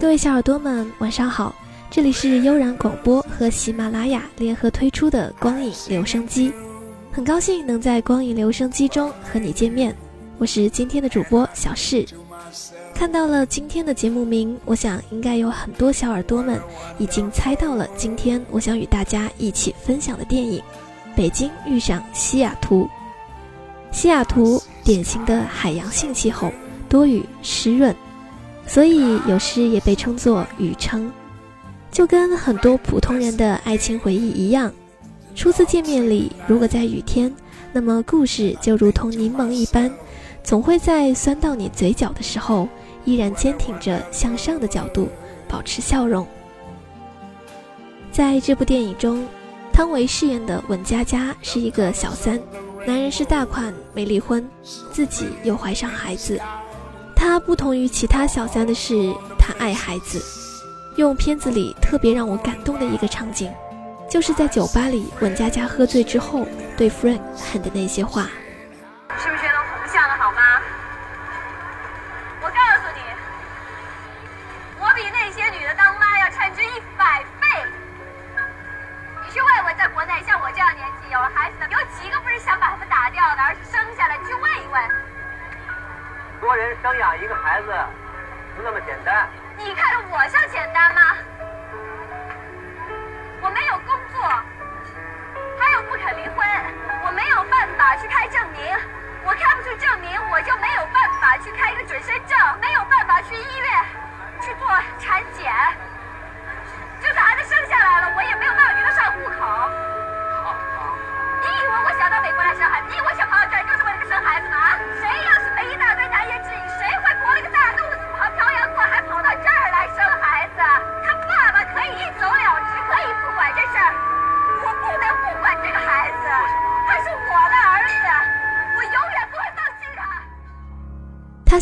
各位小耳朵们，晚上好！这里是悠然广播和喜马拉雅联合推出的光影留声机，很高兴能在光影留声机中和你见面。我是今天的主播小世。看到了今天的节目名，我想应该有很多小耳朵们已经猜到了今天我想与大家一起分享的电影《北京遇上西雅图》。西雅图典型的海洋性气候，多雨湿润。所以有诗也被称作雨城，就跟很多普通人的爱情回忆一样。初次见面里，如果在雨天，那么故事就如同柠檬一般，总会在酸到你嘴角的时候，依然坚挺着向上的角度，保持笑容。在这部电影中，汤唯饰演的文佳佳是一个小三，男人是大款，没离婚，自己又怀上孩子。他不同于其他小三的是，他爱孩子。用片子里特别让我感动的一个场景，就是在酒吧里，文佳佳喝醉之后对 Frank 喊的那些话。养一个孩子，不那么简单。你看着我像简单吗？我没有工作，他又不肯离婚，我没有办法去开证明，我开不出证明，我就没有办法去开一个准生证，没有办法去医院去做产检。就算孩子生下来了，我也没有办法给他上户口。你以为我想到美国来生孩子？你以为想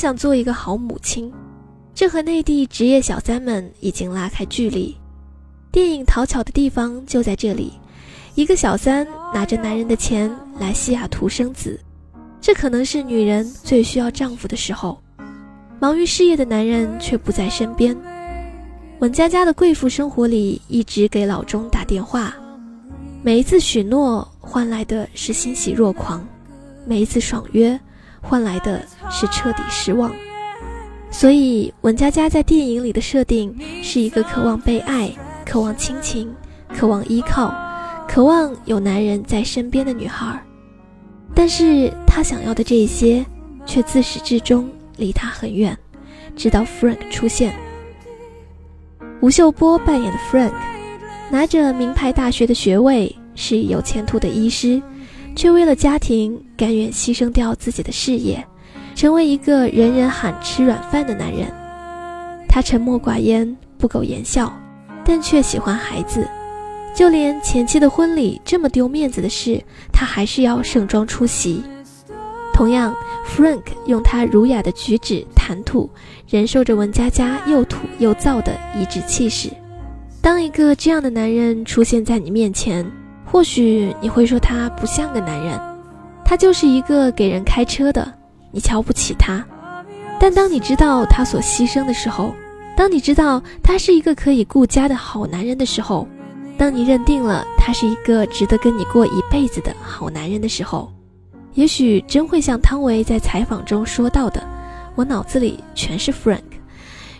想做一个好母亲，这和内地职业小三们已经拉开距离。电影讨巧的地方就在这里。一个小三拿着男人的钱来西雅图生子，这可能是女人最需要丈夫的时候。忙于事业的男人却不在身边。文佳佳的贵妇生活里一直给老钟打电话，每一次许诺换来的是欣喜若狂，每一次爽约换来的是彻底失望。所以文佳佳在电影里的设定是一个渴望被爱、渴望亲情、渴望依靠。渴望有男人在身边的女孩，但是她想要的这些，却自始至终离她很远。直到 Frank 出现，吴秀波扮演的 Frank，拿着名牌大学的学位，是有前途的医师，却为了家庭甘愿牺牲掉自己的事业，成为一个人人喊吃软饭的男人。他沉默寡言，不苟言笑，但却喜欢孩子。就连前妻的婚礼这么丢面子的事，他还是要盛装出席。同样，Frank 用他儒雅的举止谈吐，忍受着文佳佳又土又燥的一致气势。当一个这样的男人出现在你面前，或许你会说他不像个男人，他就是一个给人开车的，你瞧不起他。但当你知道他所牺牲的时候，当你知道他是一个可以顾家的好男人的时候，当你认定了他是一个值得跟你过一辈子的好男人的时候，也许真会像汤唯在采访中说到的：“我脑子里全是 Frank，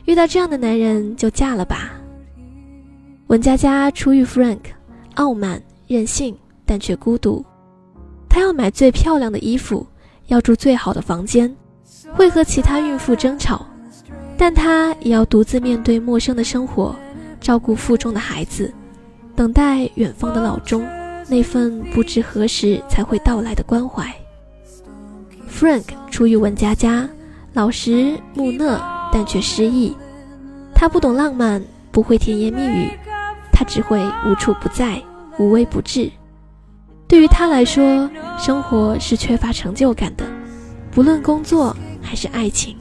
遇到这样的男人就嫁了吧。”文佳佳初遇 Frank，傲慢任性，但却孤独。她要买最漂亮的衣服，要住最好的房间，会和其他孕妇争吵，但她也要独自面对陌生的生活，照顾腹中的孩子。等待远方的老钟，那份不知何时才会到来的关怀。Frank 出于文佳佳，老实木讷，但却失意。他不懂浪漫，不会甜言蜜语，他只会无处不在，无微不至。对于他来说，生活是缺乏成就感的，不论工作还是爱情。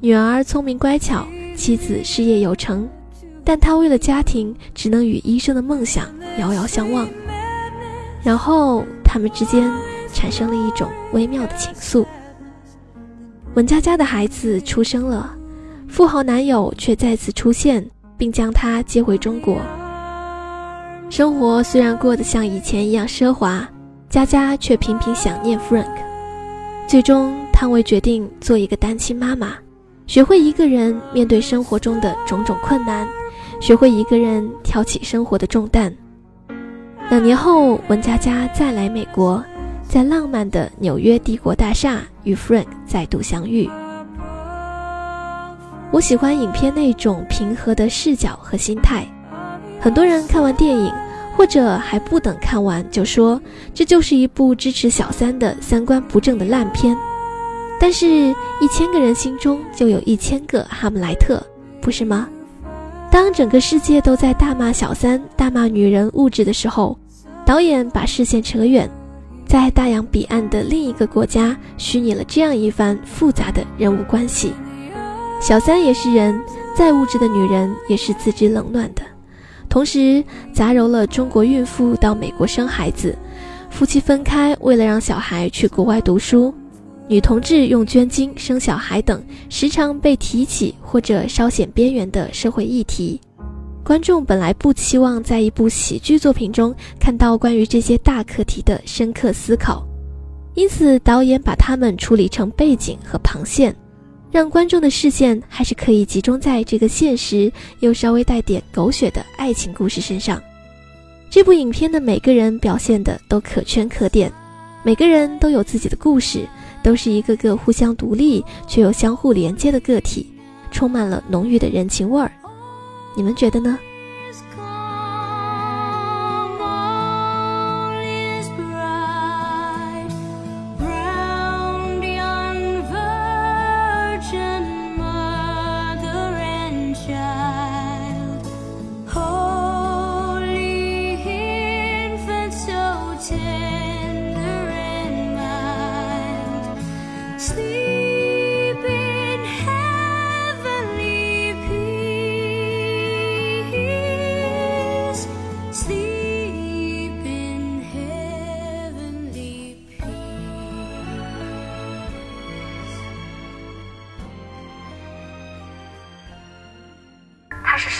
女儿聪明乖巧，妻子事业有成。但他为了家庭，只能与医生的梦想遥遥相望。然后他们之间产生了一种微妙的情愫。文佳佳的孩子出生了，富豪男友却再次出现，并将她接回中国。生活虽然过得像以前一样奢华，佳佳却频频想念 Frank。最终，汤唯决定做一个单亲妈妈，学会一个人面对生活中的种种困难，学会一个人挑起生活的重担。两年后，文佳佳再来美国，在浪漫的纽约帝国大厦与 Frank 再度相遇。我喜欢影片那种平和的视角和心态。很多人看完电影，或者还不等看完就说这就是一部支持小三的三观不正的烂片。但是，一千个人心中就有一千个哈姆莱特，不是吗？当整个世界都在大骂小三、大骂女人物质的时候，导演把视线扯远，在大洋彼岸的另一个国家虚拟了这样一番复杂的人物关系：小三也是人，再物质的女人也是自知冷暖的。同时杂糅了中国孕妇到美国生孩子，夫妻分开为了让小孩去国外读书，女同志用捐精生小孩等时常被提起或者稍显边缘的社会议题。观众本来不期望在一部喜剧作品中看到关于这些大课题的深刻思考，因此导演把它们处理成背景和旁线。让观众的视线还是可以集中在这个现实又稍微带点狗血的爱情故事身上。这部影片的每个人表现的都可圈可点，每个人都有自己的故事，都是一个个互相独立却又相互连接的个体，充满了浓郁的人情味儿。你们觉得呢？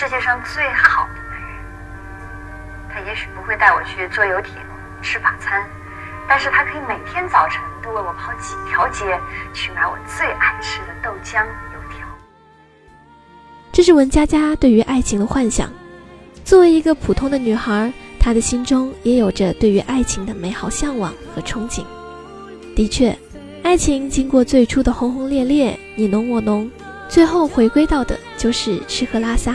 世界上最好的男人，他也许不会带我去坐游艇、吃法餐，但是他可以每天早晨都为我跑几条街去买我最爱吃的豆浆油条。这是文佳佳对于爱情的幻想。作为一个普通的女孩，她的心中也有着对于爱情的美好向往和憧憬。的确，爱情经过最初的轰轰烈烈、你侬我侬，最后回归到的就是吃喝拉撒。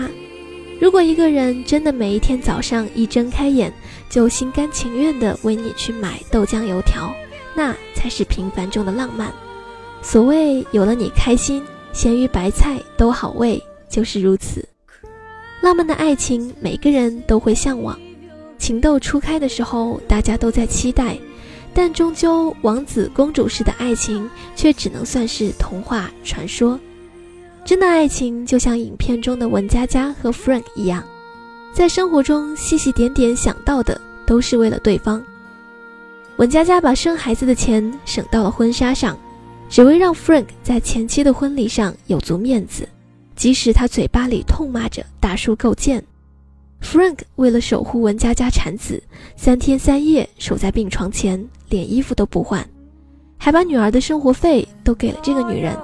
如果一个人真的每一天早上一睁开眼就心甘情愿地为你去买豆浆油条，那才是平凡中的浪漫。所谓有了你开心，咸鱼白菜都好味，就是如此。浪漫的爱情，每个人都会向往。情窦初开的时候，大家都在期待，但终究王子公主式的爱情却只能算是童话传说。真的爱情就像影片中的文佳佳和 Frank 一样，在生活中细细点点想到的都是为了对方。文佳佳把生孩子的钱省到了婚纱上，只为让 Frank 在前妻的婚礼上有足面子，即使他嘴巴里痛骂着大叔够贱。Frank 为了守护文佳佳产子，三天三夜守在病床前，连衣服都不换，还把女儿的生活费都给了这个女人。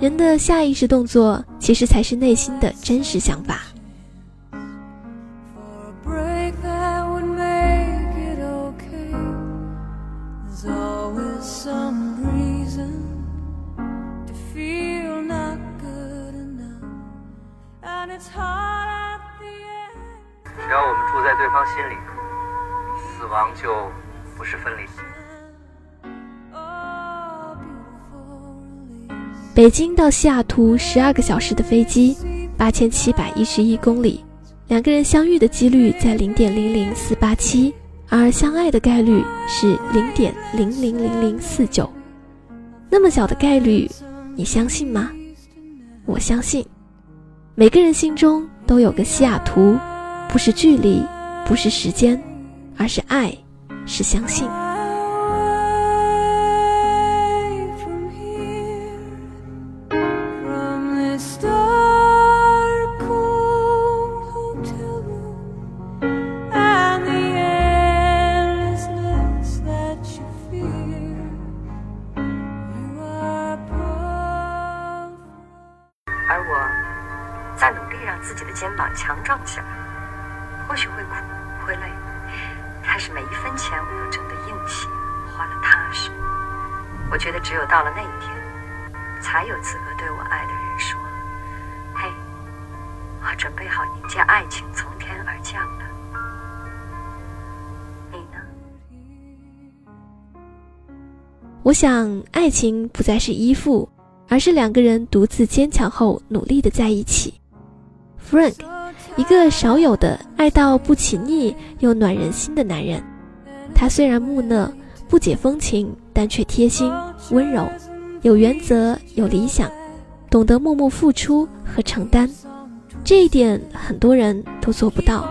人的下意识动作，其实才是内心的真实想法。只要我们住在对方心里，死亡就不是分离。北京到西雅图十二个小时的飞机，八千七百一十一公里，两个人相遇的几率在零点零零四八七，而相爱的概率是零点零零零零四九。那么小的概率，你相信吗？我相信。每个人心中都有个西雅图，不是距离，不是时间，而是爱，是相信。准备好迎接爱情从天而降了。”你呢？我想，爱情不再是依附，而是两个人独自坚强后努力的在一起。Frank，一个少有的爱到不起腻又暖人心的男人。他虽然木讷、不解风情，但却贴心、温柔，有原则、有理想，懂得默默付出和承担。这一点很多人都做不到。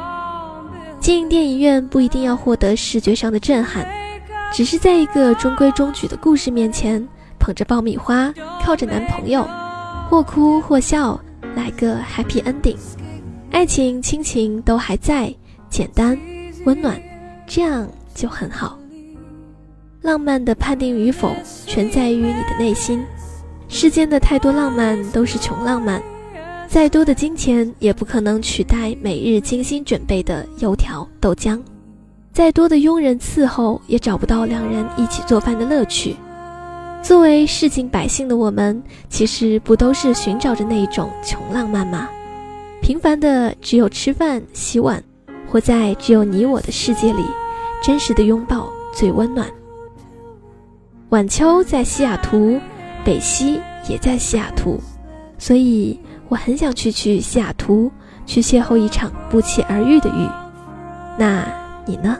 进电影院不一定要获得视觉上的震撼，只是在一个中规中矩的故事面前，捧着爆米花，靠着男朋友，或哭或笑。来个 happy ending，爱情亲情都还在，简单温暖，这样就很好。浪漫的判定与否，全在于你的内心。世间的太多浪漫都是穷浪漫，再多的金钱也不可能取代每日精心准备的油条豆浆，再多的佣人伺候也找不到两人一起做饭的乐趣。作为市井百姓的我们，其实不都是寻找着那一种穷浪漫吗？平凡的只有吃饭、洗碗，活在只有你我的世界里，真实的拥抱最温暖。晚秋在西雅图，北溪也在西雅图，所以我很想去去西雅图，去邂逅一场不期而遇的雨。那你呢？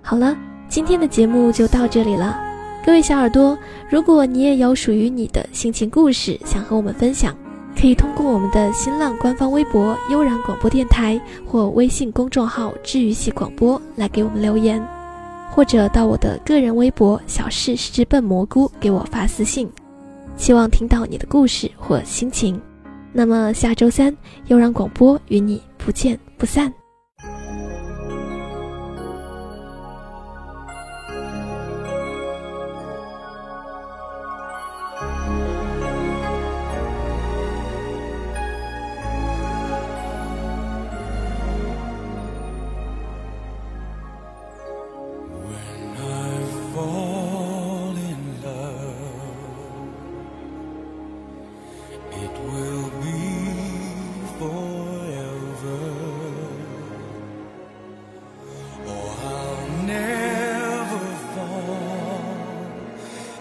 好了，今天的节目就到这里了。各位小耳朵，如果你也有属于你的心情故事想和我们分享，可以通过我们的新浪官方微博“悠然广播电台”或微信公众号“治愈系广播”来给我们留言，或者到我的个人微博“小事是只笨蘑菇”给我发私信。希望听到你的故事或心情。那么下周三，又让广播与你不见不散。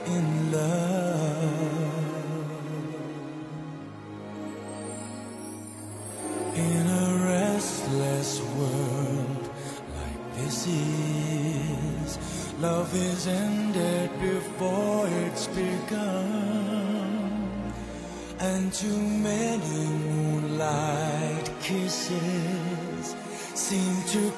in love. In a restless world like this is, love is ended before it's begun. And too many moonlight kisses seem to